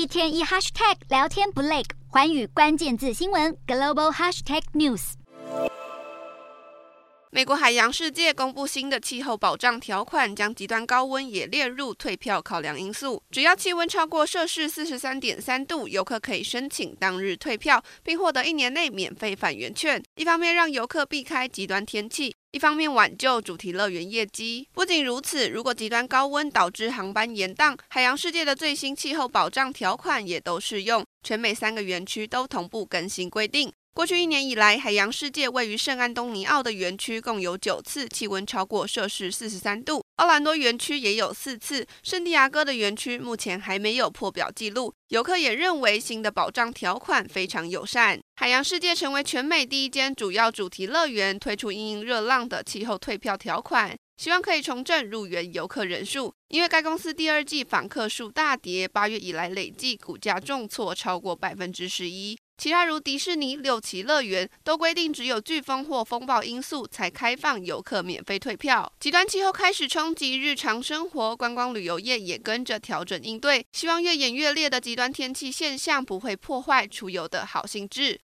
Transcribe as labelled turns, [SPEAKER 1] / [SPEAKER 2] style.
[SPEAKER 1] 一天一 hashtag 聊天不累，寰宇关键字新闻 global hashtag news。
[SPEAKER 2] 美国海洋世界公布新的气候保障条款，将极端高温也列入退票考量因素。只要气温超过摄氏四十三点三度，游客可以申请当日退票，并获得一年内免费返园券。一方面让游客避开极端天气，一方面挽救主题乐园业绩。不仅如此，如果极端高温导致航班延宕，海洋世界的最新气候保障条款也都适用。全美三个园区都同步更新规定。过去一年以来，海洋世界位于圣安东尼奥的园区共有九次气温超过摄氏四十三度，奥兰多园区也有四次，圣地亚哥的园区目前还没有破表记录。游客也认为新的保障条款非常友善。海洋世界成为全美第一间主要主题乐园推出因应热浪的气候退票条款，希望可以重振入园游客人数。因为该公司第二季访客数大跌，八月以来累计股价重挫超过百分之十一。其他如迪士尼、六旗乐园都规定，只有飓风或风暴因素才开放游客免费退票。极端气候开始冲击日常生活，观光旅游业也跟着调整应对，希望越演越烈的极端天气现象不会破坏出游的好兴致。